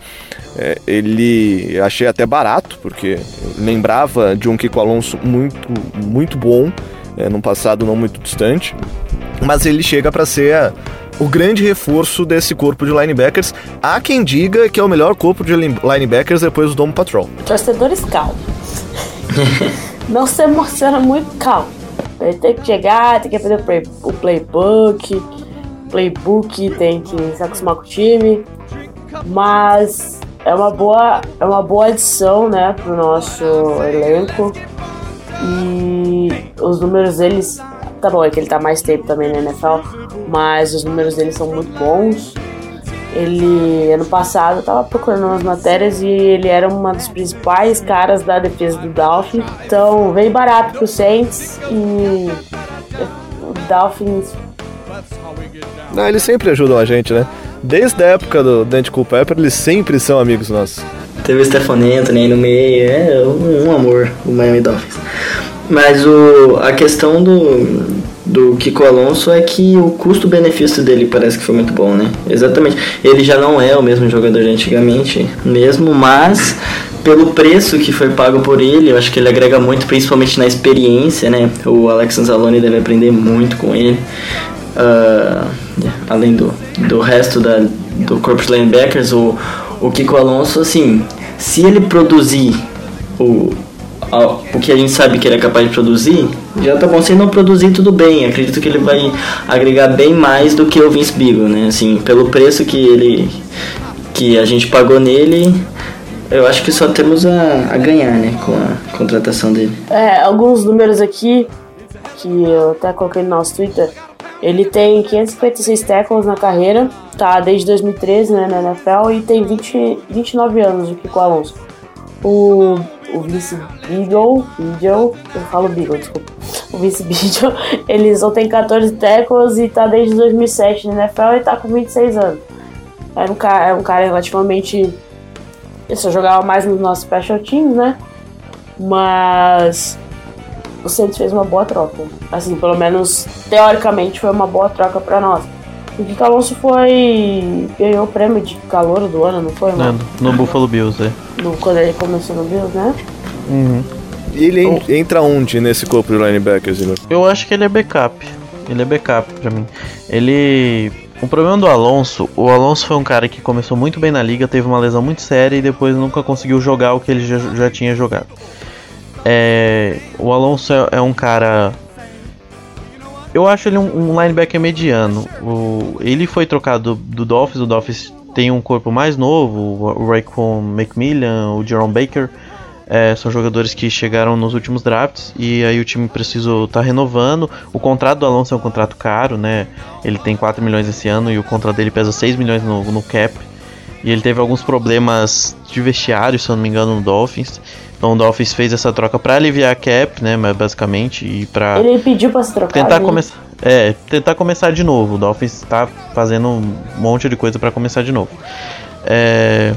É, ele achei até barato, porque lembrava de um Kiko Alonso muito, muito bom, é, num passado não muito distante mas ele chega para ser o grande reforço desse corpo de linebackers. Há quem diga que é o melhor corpo de linebackers depois do Dome Patrol. Torcedores calmos. Não se emociona muito calmo. Ele tem que chegar, tem que aprender o, play, o playbook, playbook, tem que se acostumar com o time. Mas é uma boa, é uma boa adição, né, pro nosso elenco. E os números deles, tá bom, é que ele tá mais tempo também na NFL, mas os números dele são muito bons. Ele, ano passado, eu tava procurando umas matérias e ele era uma dos principais caras da defesa do Dolphins. Então, veio barato pro Saints e o Dolphins. Não, eles sempre ajudam a gente, né? Desde a época do Dante Culpepper, eles sempre são amigos nossos. Teve o Stephanie Anthony aí no meio, é um, um amor o Miami Dolphins. Mas o, a questão do, do Kiko Alonso é que o custo-benefício dele parece que foi muito bom, né? Exatamente. Ele já não é o mesmo jogador de antigamente, mesmo, mas pelo preço que foi pago por ele, eu acho que ele agrega muito, principalmente na experiência, né? O Alex Anzalone deve aprender muito com ele. Uh, além do, do resto da, do corpo linebackers, o, o Kiko Alonso, assim, se ele produzir o, o que a gente sabe que ele é capaz de produzir, já tá bom. Se não produzir, tudo bem. Acredito que ele vai agregar bem mais do que o Vince Beagle, né? Assim, pelo preço que ele que a gente pagou nele, eu acho que só temos a, a ganhar, né, com a contratação dele. É, alguns números aqui que eu até coloquei no nosso Twitter. Ele tem 556 tackles na carreira, tá desde 2013 né, na NFL e tem 20, 29 anos o Alonso. O, o Vince Beagle, Beagle, eu falo Beagle, desculpa. O Vince Beagle, ele só tem 14 tackles e tá desde 2007 na NFL e tá com 26 anos. É um cara, é um cara relativamente. Ele só jogava mais nos nossos special teams, né? Mas o Santos fez uma boa troca. Assim, pelo menos teoricamente foi uma boa troca para nós. O Kiko Alonso foi. ganhou o prêmio de calor do ano, não foi, mano? No, no Buffalo Bills, é. No, quando ele começou no Bills, né? Uhum. E ele en- entra onde nesse corpo de linebackers, Zino? Eu acho que ele é backup. Ele é backup pra mim. Ele. O problema do Alonso, o Alonso foi um cara que começou muito bem na liga, teve uma lesão muito séria e depois nunca conseguiu jogar o que ele já, já tinha jogado. É, o Alonso é, é um cara. Eu acho ele um, um linebacker mediano. O, ele foi trocado do, do Dolphins, o Dolphins tem um corpo mais novo, o, Raekwon McMillan, o Jerome Baker. É, são jogadores que chegaram nos últimos drafts e aí o time precisou estar renovando. O contrato do Alonso é um contrato caro, né? Ele tem 4 milhões esse ano e o contrato dele pesa 6 milhões no, no cap. E ele teve alguns problemas de vestiário, se eu não me engano, no Dolphins. Então o Dolphins fez essa troca para aliviar a cap, né? mas Basicamente, e para Ele pediu pra se trocar. tentar né? começar. É, tentar começar de novo. O Dolphins tá fazendo um monte de coisa para começar de novo. É.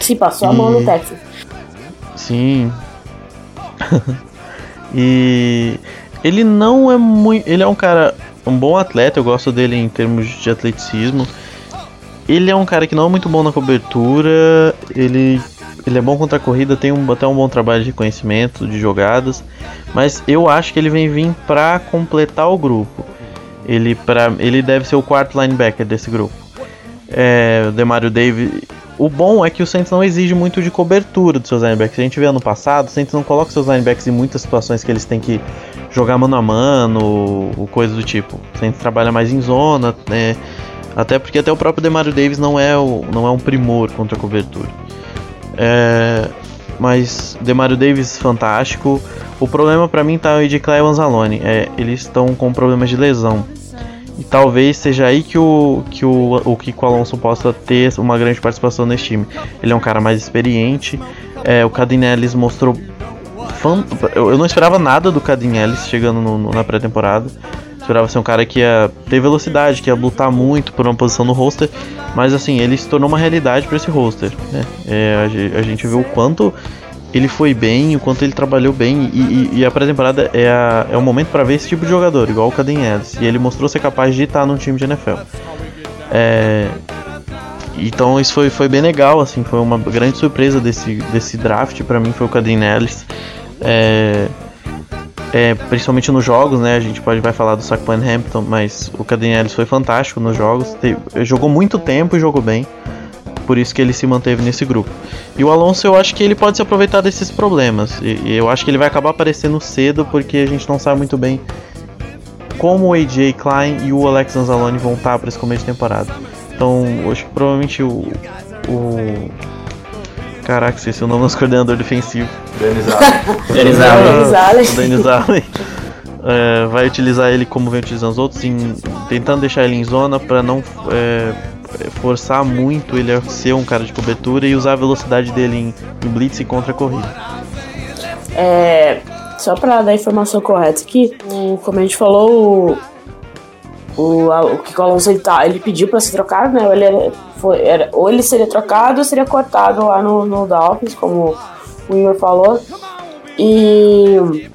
Se passou a mão E- no Texas. Sim. e ele não é muito. Ele é um cara. Um bom atleta, eu gosto dele em termos de atleticismo. Ele é um cara que não é muito bom na cobertura. Ele, ele é bom contra a corrida, tem um, até um bom trabalho de conhecimento de jogadas. Mas eu acho que ele vem vir pra completar o grupo. Ele, pra, ele deve ser o quarto linebacker desse grupo. É, o Demario Davis. O bom é que o Saints não exige muito de cobertura dos seus linebackers. A gente vê ano passado, o Saints não coloca seus linebackers em muitas situações que eles têm que jogar mano a mano, ou coisa do tipo. O Saints trabalha mais em zona, né? Até porque até o próprio Demario Davis não é, o, não é um primor contra a cobertura. É, mas Demario Davis fantástico. O problema pra mim tá o de Clay Anzalone. É, eles estão com problemas de lesão. E talvez seja aí que o, que o, o Kiko Alonso possa ter uma grande participação nesse time. Ele é um cara mais experiente. É, o Cadinellis mostrou. Eu, eu não esperava nada do Cadinellis chegando no- no- na pré-temporada. Esperava ser um cara que ia ter velocidade, que ia lutar muito por uma posição no roster. Mas assim, ele se tornou uma realidade para esse roster. Né? É, a, a gente viu o quanto ele foi bem, o quanto ele trabalhou bem. E, e- e a pré-temporada é, é o momento para ver esse tipo de jogador, igual o Caden Ellis. E ele mostrou ser capaz de estar num time de NFL. É, então isso foi, foi bem legal, assim, foi uma grande surpresa desse, desse draft para mim foi o Caden Ellis. É, é, principalmente nos jogos, né? A gente pode vai falar do Saquon Hampton, mas o Caden Ellis foi fantástico nos jogos. Teve- jogou muito tempo e jogou bem. Por isso que ele se manteve nesse grupo. E o Alonso, eu acho que ele pode se aproveitar desses problemas. E, e eu acho que ele vai acabar aparecendo cedo, porque a gente não sabe muito bem como o AJ Klein e o Alex Anzalone vão estar para esse começo de temporada. Então, acho que provavelmente o, o, Caraca, esqueci o nome do nosso coordenador defensivo. Denis Allen. Denis Allen. Denis Allen. O Denis Allen. É, vai utilizar ele como vem utilizando os outros, em- tentando deixar ele em zona para não é, forçar muito ele a ser um cara de cobertura e usar a velocidade dele em, em blitz e contra a corrida. É, só pra dar a informação correta aqui, o, como a gente falou, o, o, a- o Kiko Alonso ele, tá, ele pediu pra ser trocado, né? Ou ele, foi, era- ou ele seria trocado ou seria cortado lá no, no Dolphins, como o Igor falou. E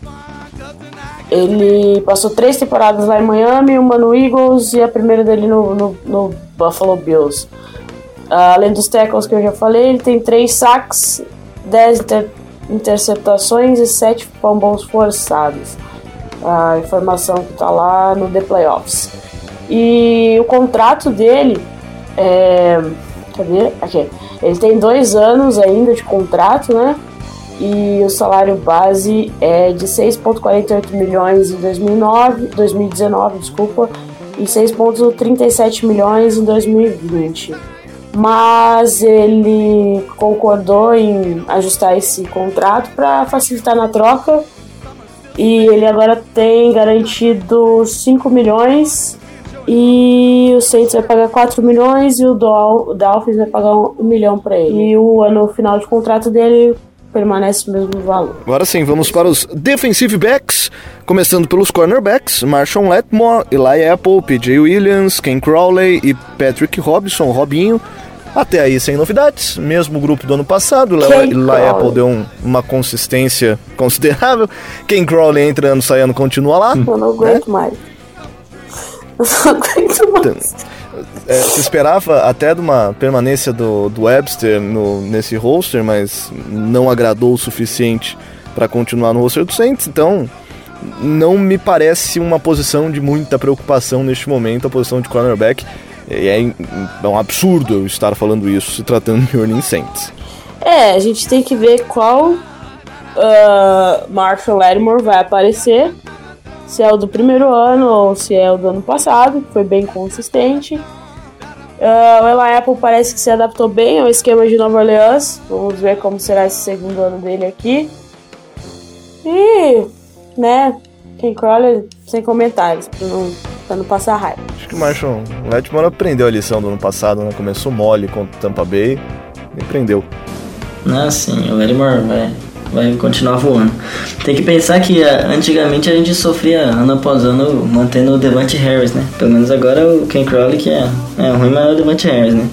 ele passou três temporadas lá em Miami, uma no Eagles e a primeira dele no, no, no Buffalo Bills. Além dos tackles que eu já falei, ele tem três sacks, 10 inter- interceptações e 7 fumbles forçados. A informação que tá lá no The Playoffs. E o contrato dele é. Cadê? Aqui. Ele tem dois anos ainda de contrato, né? E o salário base é de 6,48 milhões em 2009, 2019, desculpa, e 6,37 milhões em 2020 mas ele concordou em ajustar esse contrato para facilitar na troca e ele agora tem garantido 5 milhões e o Saints vai pagar 4 milhões e o Dol- o Dolphins vai pagar 1 milhão para ele. E o ano final de contrato dele permanece o mesmo valor. Agora sim, vamos para os defensive backs, começando pelos cornerbacks, Marshawn Letmore, Eli Apple, PJ Williams, Ken Crowley e Patrick Robinson, Robinho. Até aí sem novidades, mesmo grupo do ano passado, Crowley. Apple deu um- uma consistência considerável, Ken Crowley entrando, saindo, continua lá. Eu não aguento mais. Eu não aguento mais. É, se esperava até de uma permanência do, do Webster no, nesse roster, mas não agradou o suficiente para continuar no roster do Saints, então não me parece uma posição de muita preocupação neste momento, a posição de cornerback. É, é um absurdo eu estar falando isso se tratando de Orleans Saints. É, a gente tem que ver qual ah, Marshall Lattimore vai aparecer. Se é o do primeiro ano ou se é o do ano passado, que foi bem consistente. Ah, o Eli Apple parece que se adaptou bem ao esquema de Nova Orleans. Vamos ver como será esse segundo ano dele aqui. E, né, Ken Crawler sem comentários, não, pra não passar raiva. Acho que o Marshall Letmore aprendeu a lição do ano passado, né? Começou mole contra o Tampa Bay e aprendeu. Ah, sim, o Lattimore vai, vai continuar voando. Tem que pensar que ah, antigamente a gente sofria ano após ano mantendo o Devante Harris, né? Pelo menos agora o Ken Crowley que é, é ruim, mas é o Devante Harris, né?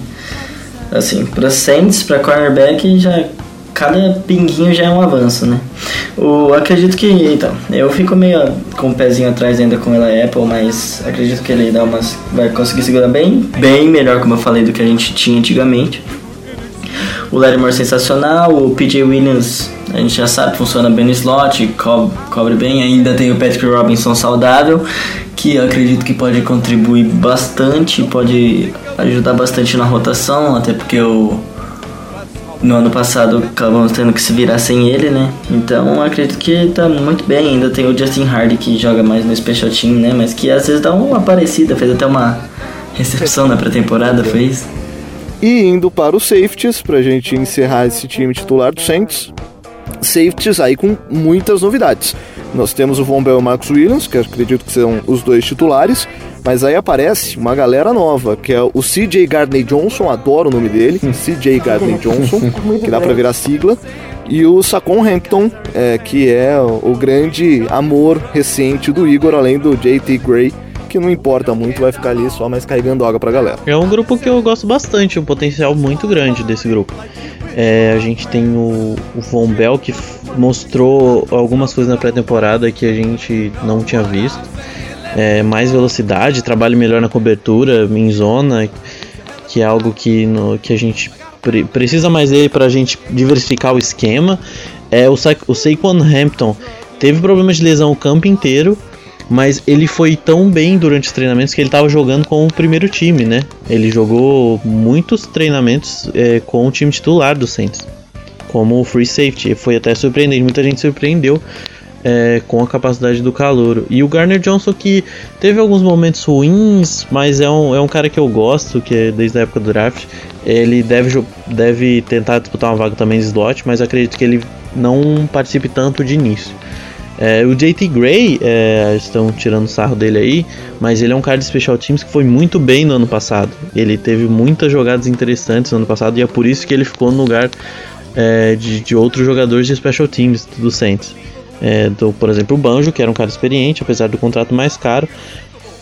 Assim, pra Saints, pra cornerback, já cada pinguinho já é um avanço, né? O, acredito que, então, eu fico meio com o pezinho atrás ainda com o Eli Apple, mas acredito que ele dá umas, vai conseguir segurar bem, bem melhor, como eu falei, do que a gente tinha antigamente. O Lattimore sensacional, o PJ Williams a gente já sabe, funciona bem no slot, co cobre bem. Ainda tem o Patrick Robinson saudável, que eu acredito que pode contribuir bastante, pode ajudar bastante na rotação, até porque o no ano passado acabamos tendo que se virar sem ele, né? Então acredito que tá muito bem. Ainda tem o Justin Hardy que joga mais no Special Team, né? Mas que às vezes dá uma parecida, fez até uma recepção na pré-temporada, fez. E indo para os safeties, pra gente encerrar esse time titular do Saints. Safeties aí com muitas novidades. Nós temos o Von Bell e o Marcos Williams, que acredito que são os dois titulares, mas aí aparece uma galera nova, que é o CJ Gardner Johnson, adoro o nome dele, CJ Gardner Johnson, que dá pra bem. virar sigla, e o Sacon Hampton, é, que é o, grande amor recente do Igor, além do JT Gray, que não importa muito, vai ficar ali só mais carregando água pra galera. É um grupo que eu gosto bastante, um potencial muito grande desse grupo. É, a gente tem o, o Von Bell que mostrou algumas coisas na pré-temporada que a gente não tinha visto. É, mais velocidade, trabalho melhor na cobertura, em zona, que é algo que, no- que a gente pre- precisa mais dele para a gente diversificar o esquema. É, o, Sa o Saquon Hampton teve problemas de lesão o campo inteiro, mas ele foi tão bem durante os treinamentos que ele estava jogando com o primeiro time, né? Ele jogou muitos treinamentos é, com o time titular do Saints, como o free safety. Foi até surpreendente, muita gente surpreendeu é, com a capacidade do calouro. E o Garner Johnson que teve alguns momentos ruins, mas é um, é um cara que eu gosto, que é desde a época do draft. Ele deve, deve tentar disputar uma vaga também de slot, mas acredito que ele não participe tanto de início. É, o JT Gray, é, estão tirando sarro dele aí, mas ele é um cara de special teams que foi muito bem no ano passado. Ele teve muitas jogadas interessantes no ano passado e é por isso que ele ficou no lugar é, de, de, outros jogadores de special teams do Saints. É, do, por exemplo, o Banjo, que era um cara experiente, apesar do contrato mais caro,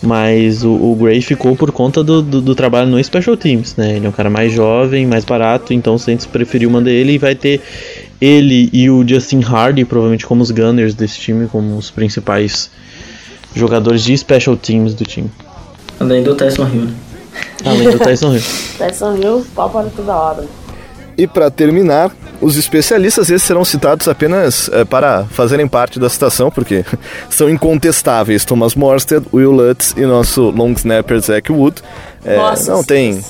mas o, o Gray ficou por conta do, do, do, trabalho no Special Teams, né? Ele é um cara mais jovem, mais barato, então o Saints preferiu mandar ele e vai ter ele e o Justin Hardy, provavelmente como os Gunners desse time, como os principais jogadores de Special Teams do time. Além do Tyson Hill, né? Além do Tyson Hill. Tyson Hill, pau para toda obra. E para terminar, os especialistas esses serão citados apenas é, para fazerem parte da citação, porque são incontestáveis. Thomas Morstead, Will Lutz e nosso long snapper Zach Wood. É, Nossa, não tem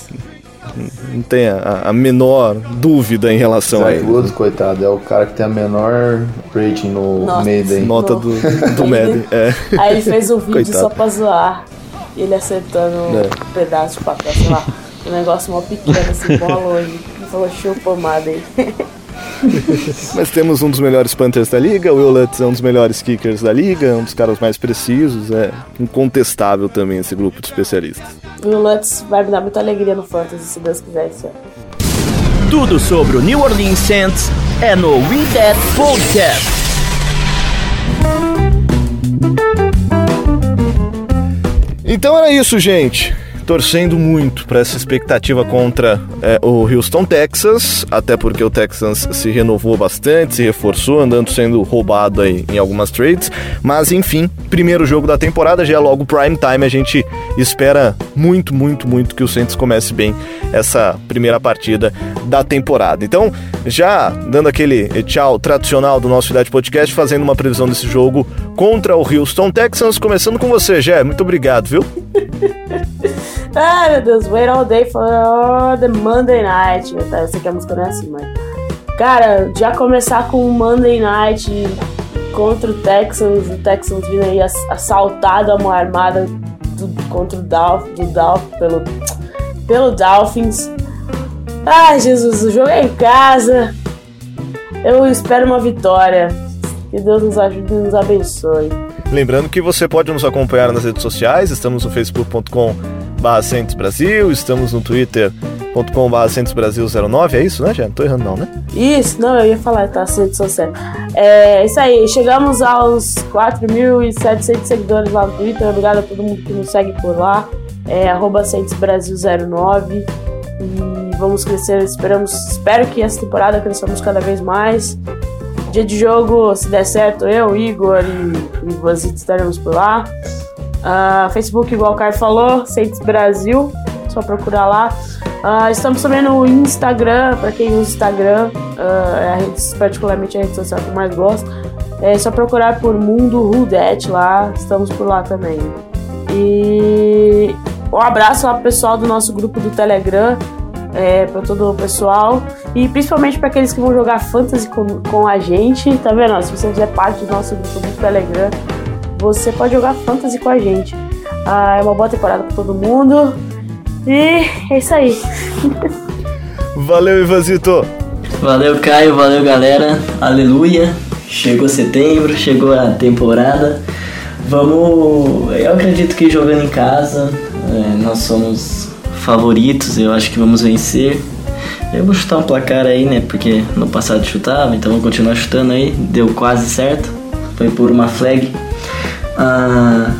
não tem a, a, menor dúvida em relação Zach a ele. Woods, coitado, é o cara que tem a menor rating no Madden. Nota do, do Madden, é. Aí ele fez um vídeo coitado. só pra zoar. Ele acertando é. um pedaço de papel, sei lá. Um negócio mó pequeno, assim, bola longe. Falou, chupa Madden. Mas temos um dos melhores Panthers da liga, o Will Lutz é um dos melhores kickers da liga, um dos caras mais precisos, é incontestável também esse grupo de especialistas. O Will Lutz vai me dar muita alegria no Fantasy, se Deus quiser, esse ano. Tudo sobre o New Orleans Saints é no We That Podcast. Então era isso, gente torcendo muito para essa expectativa contra é, o Houston Texas, até porque o Texans se renovou bastante, se reforçou, andando sendo roubado aí em algumas trades. Mas enfim, primeiro jogo da temporada, já é logo prime time. A gente espera muito, muito, muito que o Saints comece bem essa primeira partida da temporada. Então, já dando aquele tchau tradicional do nosso Cidade Podcast, fazendo uma previsão desse jogo contra o Houston Texans, começando com você, Jé. Muito obrigado, viu? Ai, meu Deus, wait all day for the Monday night. Eu sei que a música não é assim, mas. Cara, já começar com o Monday night contra o Texans, o Texans vindo aí assaltado a mão armada do, contra o Dolph, do Dolph, pelo, pelo Dolphins. Ai, Jesus, o jogo é em casa. Eu espero uma vitória. Que Deus nos ajude e nos abençoe. Lembrando que você pode nos acompanhar nas redes sociais, estamos no facebook.com Brasil, estamos no twitter.com Brasil 09, é isso, né, já? Não tô errando não, né? Isso, não, eu ia falar, tá, Santos social. É isso aí, chegamos aos 4.700 seguidores lá no Twitter, obrigado a todo mundo que nos segue por lá, é arroba Brasil 09 e vamos crescer, esperamos, espero que essa temporada cresçamos cada vez mais. Dia de jogo, se der certo, eu, Igor e, e Vazito estaremos por lá. Uh, Facebook, igual o Caio falou, Saints Brasil, só procurar lá. Uh, estamos também no Instagram, para quem usa Instagram, uh, é a rede, particularmente a rede social que eu mais gosto. É só procurar por Mundo Rudet lá, estamos por lá também. E um abraço lá pro pessoal do nosso grupo do Telegram, é, para todo o pessoal e principalmente para aqueles que vão jogar fantasy com, com a gente, tá vendo? Se você fizer parte do nosso grupo do Telegram, você pode jogar fantasy com a gente. Ah, é uma boa temporada para todo mundo. E é isso aí. Valeu, Ivanzito. Valeu, Caio. Valeu, galera. Aleluia. Chegou setembro, chegou a temporada. Vamos. Eu acredito que jogando em casa, é, nós somos favoritos. Eu acho que vamos vencer. Eu vou chutar um placar aí, né? Porque no passado chutava, então vou continuar chutando aí. Deu quase certo. Foi por uma flag. Ah,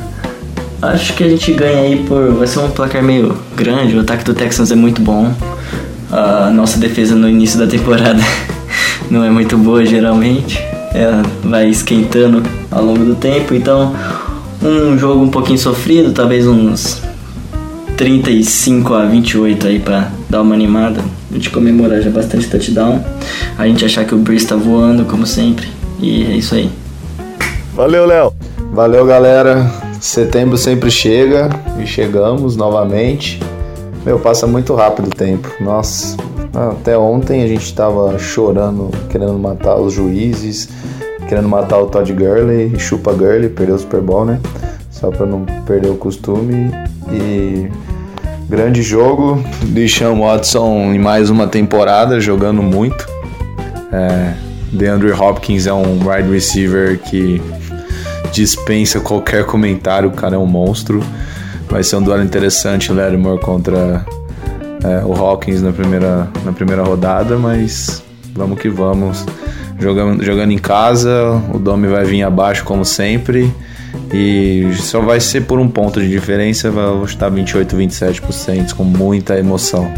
acho que a gente ganha aí por. Vai ser um placar meio grande. O ataque do Texans é muito bom. A nossa defesa no início da temporada não é muito boa geralmente. Ela vai esquentando ao longo do tempo. Então, um jogo um pouquinho sofrido, talvez uns 35 a 28 aí pra dar uma animada. A gente comemorar já bastante touchdown. A gente achar que o Breeze tá voando, como sempre. E é isso aí. Valeu, Léo! Valeu, galera. Setembro sempre chega e chegamos novamente. Meu, passa muito rápido o tempo. Nossa, até ontem a gente estava chorando, querendo matar os juízes, querendo matar o Todd Gurley e chupa Gurley, perdeu o Super Bowl, né? Só pra não perder o costume. E grande jogo, Deshaun Watson em mais uma temporada jogando muito. É, DeAndre Hopkins é um wide receiver que dispensa qualquer comentário, o cara é um monstro. Vai ser um duelo interessante, Lattimore contra é, o Hawkins na primeira, na primeira rodada, mas vamos que vamos. Jogando, jogando em casa, o Domi vai vir abaixo como sempre. E só vai ser por um ponto de diferença, vai estar 28, 27% com muita emoção.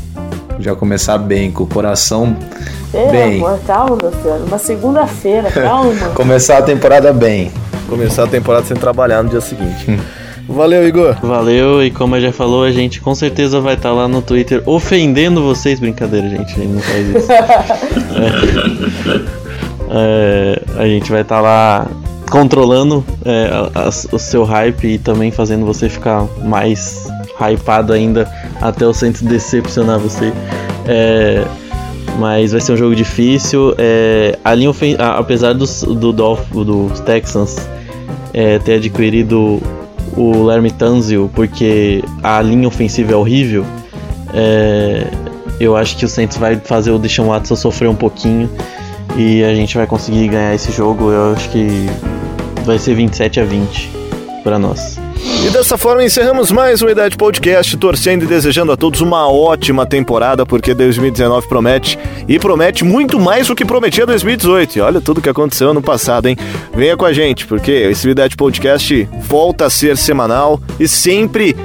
Já começar bem, com o coração Pelo bem. amor, calma, meu filho. Uma segunda-feira, calma. Começar a temporada bem. Começar a temporada sem trabalhar no dia seguinte. Valeu, Igor. Valeu, e como a já falou, a gente com certeza vai estar lá no Twitter ofendendo vocês. Brincadeira, gente, a gente não faz isso. É, é, a gente vai estar lá controlando é, a- a- o seu hype e também fazendo você ficar mais hypado ainda até o Santos decepcionar você. É, mas vai ser um jogo difícil. É, a linha a- apesar dos, do, Dolph- dos Texans é, ter adquirido o Larry Tanzio porque a linha ofensiva é horrível, é, eu acho que o Saints vai fazer o Deshaun Watson sofrer um pouquinho e a gente vai conseguir ganhar esse jogo. Eu acho que vai ser 27 a 20 para nós. E dessa forma encerramos mais um Idade Podcast, torcendo e desejando a todos uma ótima temporada, porque 2019 promete e promete muito mais do que prometia 2018. E olha tudo que aconteceu no passado, hein? Venha com a gente, porque esse Idade Podcast volta a ser semanal e sempre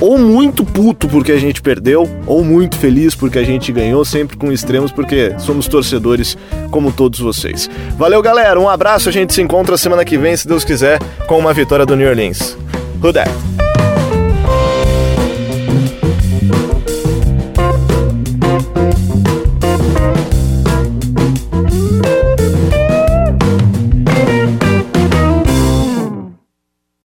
ou muito puto porque a gente perdeu, ou muito feliz porque a gente ganhou, sempre com extremos, porque somos torcedores como todos vocês. Valeu, galera, um abraço, a gente se encontra semana que vem, se Deus quiser, com uma vitória do New Orleans. Who that?